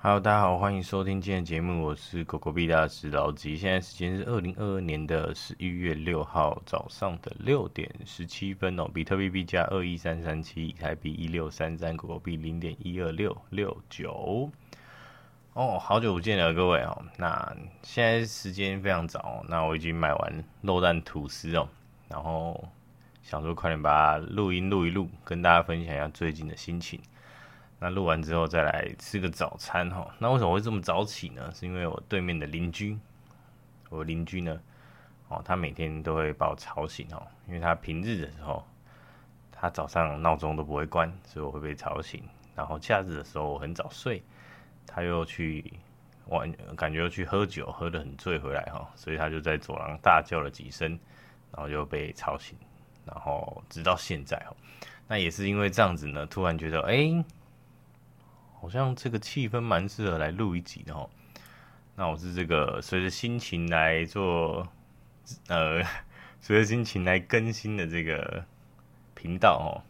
Hello，大家好，欢迎收听今天节目，我是狗狗币大师老吉。现在时间是二零二二年的十一月六号早上的六点十七分哦。比特币币价二一三三七，以太币一六三三，狗狗币零点一二六六九。哦，好久不见了，各位哦。那现在时间非常早，那我已经买完肉蛋吐司哦，然后想说快点把录音录一录，跟大家分享一下最近的心情。那录完之后再来吃个早餐哈。那为什么会这么早起呢？是因为我对面的邻居，我邻居呢，哦，他每天都会把我吵醒哦，因为他平日的时候，他早上闹钟都不会关，所以我会被吵醒。然后假日的时候我很早睡，他又去玩，感觉又去喝酒，喝得很醉回来哈，所以他就在走廊大叫了几声，然后就被吵醒，然后直到现在哦，那也是因为这样子呢，突然觉得哎。好像这个气氛蛮适合来录一集的哦。那我是这个随着心情来做，呃，随着心情来更新的这个频道哦。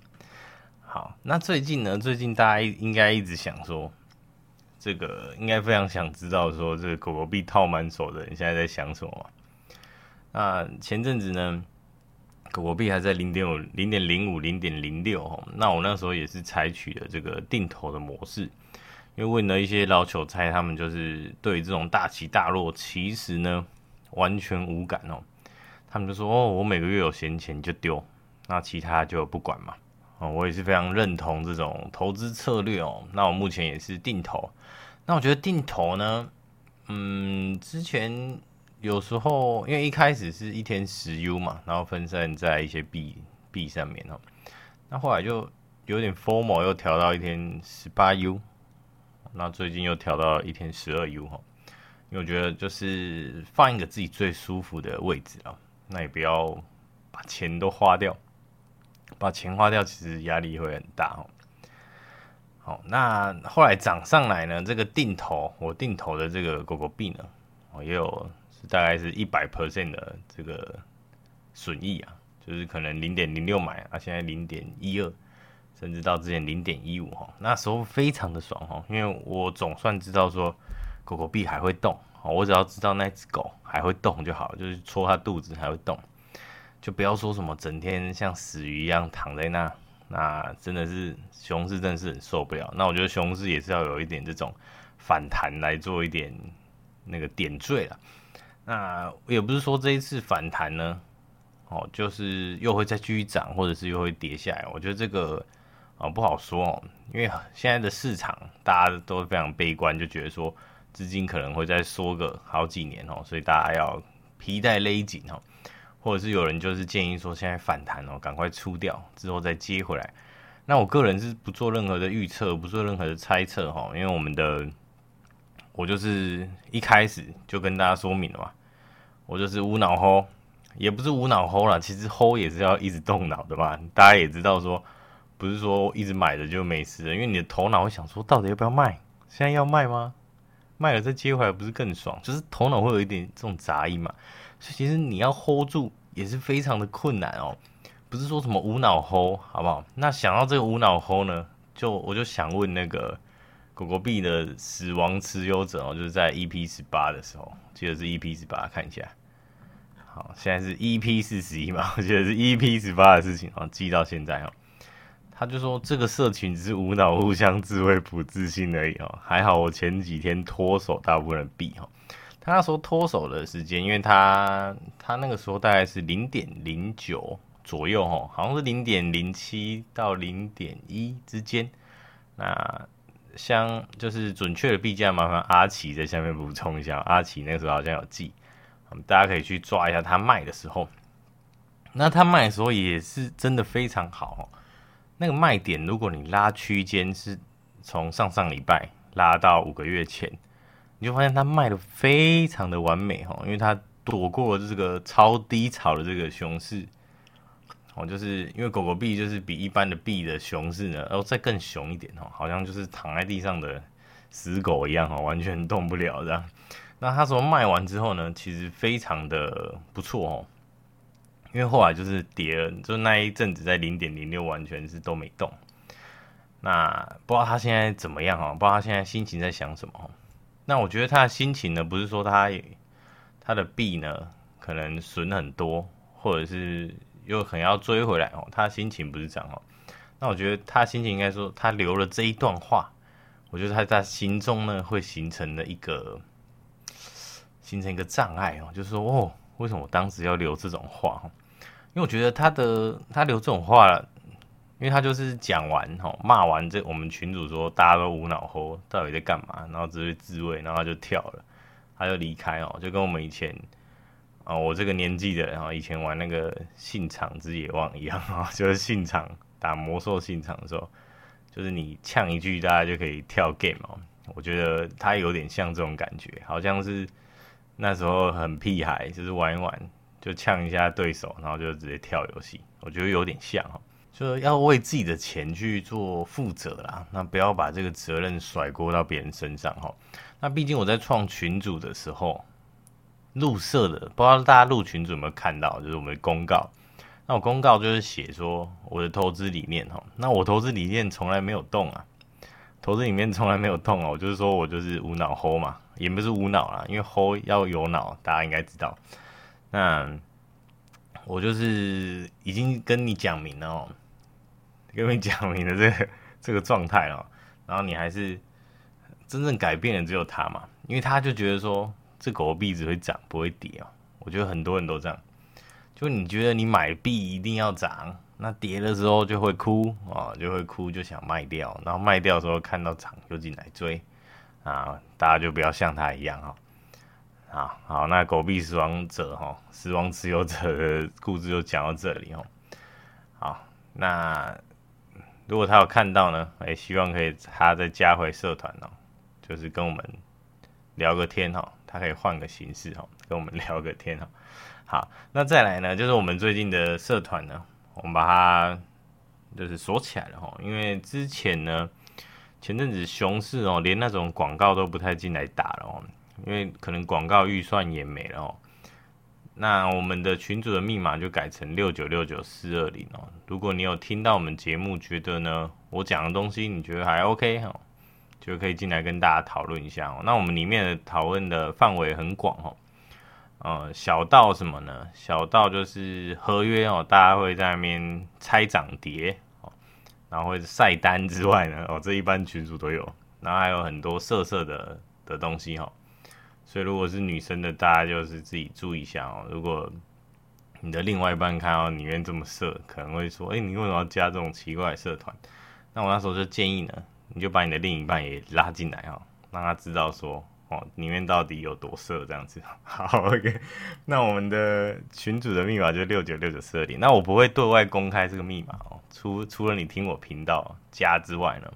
好，那最近呢，最近大家应该一直想说，这个应该非常想知道说，这个狗狗币套满手的人现在在想什么？那前阵子呢，狗狗币还在零点五、零点零五、零点零六哦。那我那时候也是采取了这个定投的模式。因为问了一些老韭菜，他们就是对这种大起大落，其实呢完全无感哦。他们就说：“哦，我每个月有闲钱就丢，那其他就不管嘛。”哦，我也是非常认同这种投资策略哦。那我目前也是定投。那我觉得定投呢，嗯，之前有时候因为一开始是一天十 U 嘛，然后分散在一些币币上面哦。那后来就有点 formal，又调到一天十八 U。那最近又调到一天十二 U 哈，因为我觉得就是放一个自己最舒服的位置啊，那也不要把钱都花掉，把钱花掉其实压力会很大哦。好，那后来涨上来呢，这个定投我定投的这个狗狗币呢，哦也有是大概是一百 percent 的这个损益啊，就是可能零点零六买啊，现在零点一二。甚至到之前零点一五哈，那时候非常的爽哈，因为我总算知道说狗狗币还会动，我只要知道那只狗还会动就好，就是戳它肚子还会动，就不要说什么整天像死鱼一样躺在那，那真的是熊市真的是很受不了。那我觉得熊市也是要有一点这种反弹来做一点那个点缀了。那也不是说这一次反弹呢，哦，就是又会再继续涨，或者是又会跌下来。我觉得这个。啊，不好说哦，因为现在的市场大家都非常悲观，就觉得说资金可能会再缩个好几年哦，所以大家要皮带勒紧哦，或者是有人就是建议说现在反弹哦，赶快出掉之后再接回来。那我个人是不做任何的预测，不做任何的猜测哈，因为我们的我就是一开始就跟大家说明了嘛，我就是无脑吼也不是无脑吼啦，其实吼也是要一直动脑的嘛，大家也知道说。不是说一直买的就没事了，因为你的头脑会想说，到底要不要卖？现在要卖吗？卖了再接回来不是更爽？就是头脑会有一点这种杂音嘛。所以其实你要 hold 住也是非常的困难哦。不是说什么无脑 hold 好不好？那想到这个无脑 hold 呢，就我就想问那个狗狗币的死亡持有者哦，就是在 EP 十八的时候，记得是 EP 十八，看一下。好，现在是 EP 四十一嘛，我记得是 EP 十八的事情哦，记到现在哦。他就说这个社群只是无脑互相自慰不自信而已哦，还好我前几天脱手大部分的币哈，他那时候脱手的时间，因为他他那个时候大概是零点零九左右哈，好像是零点零七到零点一之间。那像就是准确的币价，麻烦阿奇在下面补充一下，阿奇那个时候好像有记，大家可以去抓一下他卖的时候。那他卖的时候也是真的非常好。那个卖点，如果你拉区间是从上上礼拜拉到五个月前，你就发现他卖的非常的完美哈，因为他躲过了这个超低潮的这个熊市，哦，就是因为狗狗币就是比一般的币的熊市呢，然后再更熊一点哦，好像就是躺在地上的死狗一样哦，完全动不了这样。那他说卖完之后呢，其实非常的不错哦。因为后来就是跌了，就那一阵子在零点零六完全是都没动。那不知道他现在怎么样哦，不知道他现在心情在想什么。那我觉得他的心情呢，不是说他他的币呢可能损很多，或者是又很要追回来哦。他心情不是这样哦。那我觉得他心情应该说，他留了这一段话，我觉得他在心中呢会形成了一个形成一个障碍哦，就是说哦，为什么我当时要留这种话？因为我觉得他的他留这种话。因为他就是讲完吼，骂完这我们群主说大家都无脑吼，到底在干嘛？然后只是自慰，然后他就跳了，他就离开哦，就跟我们以前啊，我这个年纪的人哈，以前玩那个信场之野望一样啊，就是信场打魔兽信场的时候，就是你呛一句，大家就可以跳 game 哦。我觉得他有点像这种感觉，好像是那时候很屁孩，就是玩一玩就呛一下对手，然后就直接跳游戏。我觉得有点像哈。就要为自己的钱去做负责啦，那不要把这个责任甩锅到别人身上哈。那毕竟我在创群组的时候，入社的不知道大家入群组有没有看到，就是我们的公告。那我公告就是写说我的投资理念哈。那我投资理念从来没有动啊，投资里面从来没有动啊。我就是说我就是无脑 hold 嘛，也不是无脑啦，因为 hold 要有脑，大家应该知道。那我就是已经跟你讲明了哦。跟你讲明的这个 这个状态哦，然后你还是真正改变的只有他嘛，因为他就觉得说这狗币只会涨不会跌哦。我觉得很多人都这样，就你觉得你买币一定要涨，那跌的时候就会哭啊，就会哭就想卖掉，然后卖掉的时候看到涨就进来追啊，大家就不要像他一样哈。好好，那狗币死亡者哈，死亡持有者的故事就讲到这里哦。好，那。如果他有看到呢，哎，希望可以他再加回社团哦，就是跟我们聊个天哈，他可以换个形式哈，跟我们聊个天哈。好，那再来呢，就是我们最近的社团呢，我们把它就是锁起来了哈，因为之前呢，前阵子熊市哦，连那种广告都不太进来打了哦，因为可能广告预算也没了哦。那我们的群主的密码就改成六九六九四二零哦。如果你有听到我们节目，觉得呢我讲的东西你觉得还 OK 哦，就可以进来跟大家讨论一下哦。那我们里面的讨论的范围很广哦，呃，小到什么呢？小到就是合约哦，大家会在那边猜涨跌哦，然后会晒单之外呢，哦，这一般群主都有，然后还有很多色色的的东西哈。所以，如果是女生的，大家就是自己注意一下哦。如果你的另外一半看到里面这么色，可能会说：“哎，你为什么要加这种奇怪的社团？”那我那时候就建议呢，你就把你的另一半也拉进来哦，让他知道说哦，里面到底有多色这样子。好，OK。那我们的群主的密码就六九六九四二零。那我不会对外公开这个密码哦，除除了你听我频道加之外呢，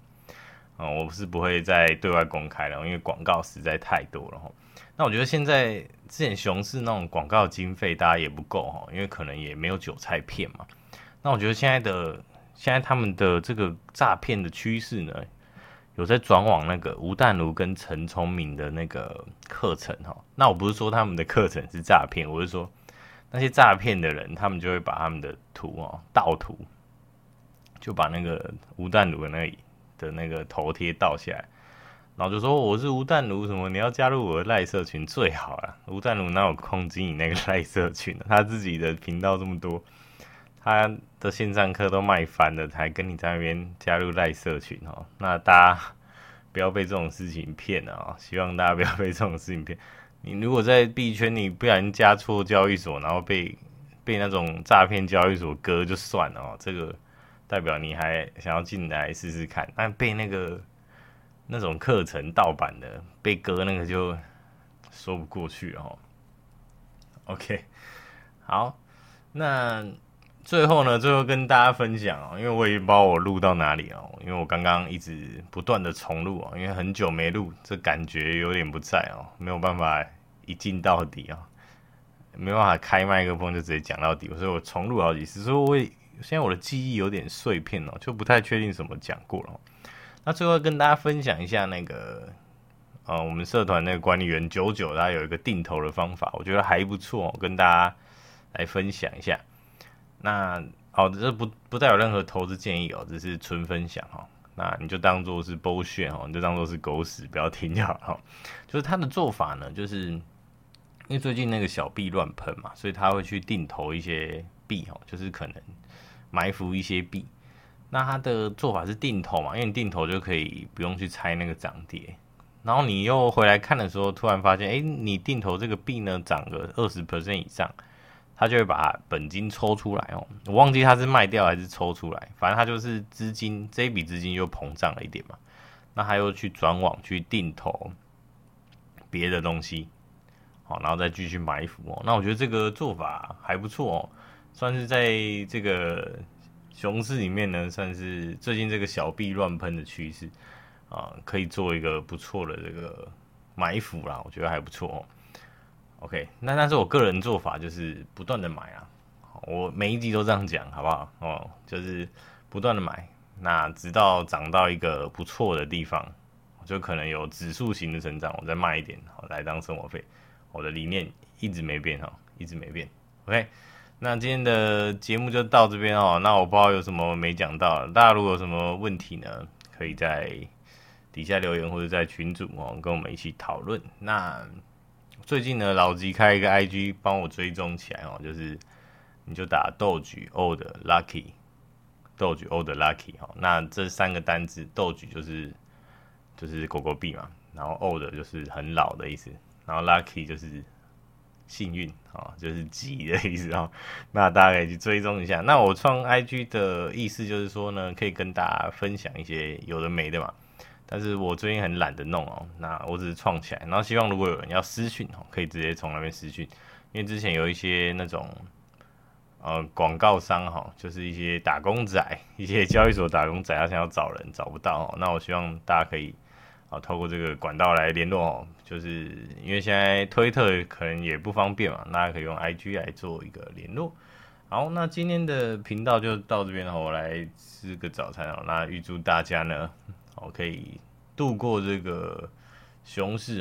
哦，我是不会再对外公开了，因为广告实在太多了哈。那我觉得现在之前熊市那种广告经费大家也不够哈，因为可能也没有韭菜骗嘛。那我觉得现在的现在他们的这个诈骗的趋势呢，有在转往那个吴淡如跟陈聪明的那个课程哈。那我不是说他们的课程是诈骗，我是说那些诈骗的人，他们就会把他们的图哦盗图，就把那个吴淡如的那个的那个头贴盗下来。然后就说我是吴淡如什么，你要加入我的赖社群最好了。吴淡如哪有空经营那个 赖社群呢？他自己的频道这么多，他的线上课都卖翻了，才跟你在那边加入赖社群哦。那大家不要被这种事情骗了哦！希望大家不要被这种事情骗。你如果在币圈你不小心加错交易所，然后被被那种诈骗交易所割就算了哦，这个代表你还想要进来试试看，但被那个。那种课程盗版的被割，那个就说不过去哦。OK，好，那最后呢，最后跟大家分享哦，因为我也不知道我录到哪里哦，因为我刚刚一直不断的重录哦，因为很久没录，这感觉有点不在哦，没有办法一镜到底哦，没办法开麦克风就直接讲到底，所以我重录好几次，所以我现在我的记忆有点碎片哦，就不太确定什么讲过了。那最后跟大家分享一下那个，呃，我们社团那个管理员九九，他有一个定投的方法，我觉得还不错，跟大家来分享一下。那好，这不不带有任何投资建议哦，只是纯分享哈。那你就当做是 bullshit 哦，你就当做是狗屎，不要听就好了。就是他的做法呢，就是因为最近那个小币乱喷嘛，所以他会去定投一些币哦，就是可能埋伏一些币。那他的做法是定投嘛，因为你定投就可以不用去猜那个涨跌。然后你又回来看的时候，突然发现，哎，你定投这个币呢，涨个二十 percent 以上，他就会把本金抽出来哦。我忘记他是卖掉还是抽出来，反正他就是资金这一笔资金又膨胀了一点嘛。那他又去转网去定投别的东西，好，然后再继续埋伏哦。那我觉得这个做法还不错哦，算是在这个熊市里面呢，算是最近这个小币乱喷的趋势。啊，可以做一个不错的这个埋伏啦，我觉得还不错哦。OK，那但是我个人做法就是不断的买啊，我每一集都这样讲，好不好？哦，就是不断的买，那直到涨到一个不错的地方，就可能有指数型的成长，我再卖一点，好来当生活费。我的理念一直没变哈，一直没变。OK，那今天的节目就到这边哦。那我不知道有什么没讲到，大家如果有什么问题呢，可以在。底下留言或者在群组哦，跟我们一起讨论。那最近呢，老吉开一个 IG 帮我追踪起来哦，就是你就打 Doge Old Lucky，Doge Old Lucky 哈。那这三个单字，Doge 就是就是狗狗币嘛，然后 Old 就是很老的意思，然后 Lucky 就是幸运啊，就是吉的意思哦。那大家可以去追踪一下。那我创 IG 的意思就是说呢，可以跟大家分享一些有的没的嘛。但是我最近很懒得弄哦，那我只是创起来，然后希望如果有人要私讯哦，可以直接从那边私讯，因为之前有一些那种呃广告商哈，就是一些打工仔，一些交易所打工仔，他想要找人找不到，那我希望大家可以啊透过这个管道来联络哦，就是因为现在推特可能也不方便嘛，大家可以用 IG 来做一个联络。好，那今天的频道就到这边了，我来吃个早餐哦，那预祝大家呢。我可以度过这个熊市哦。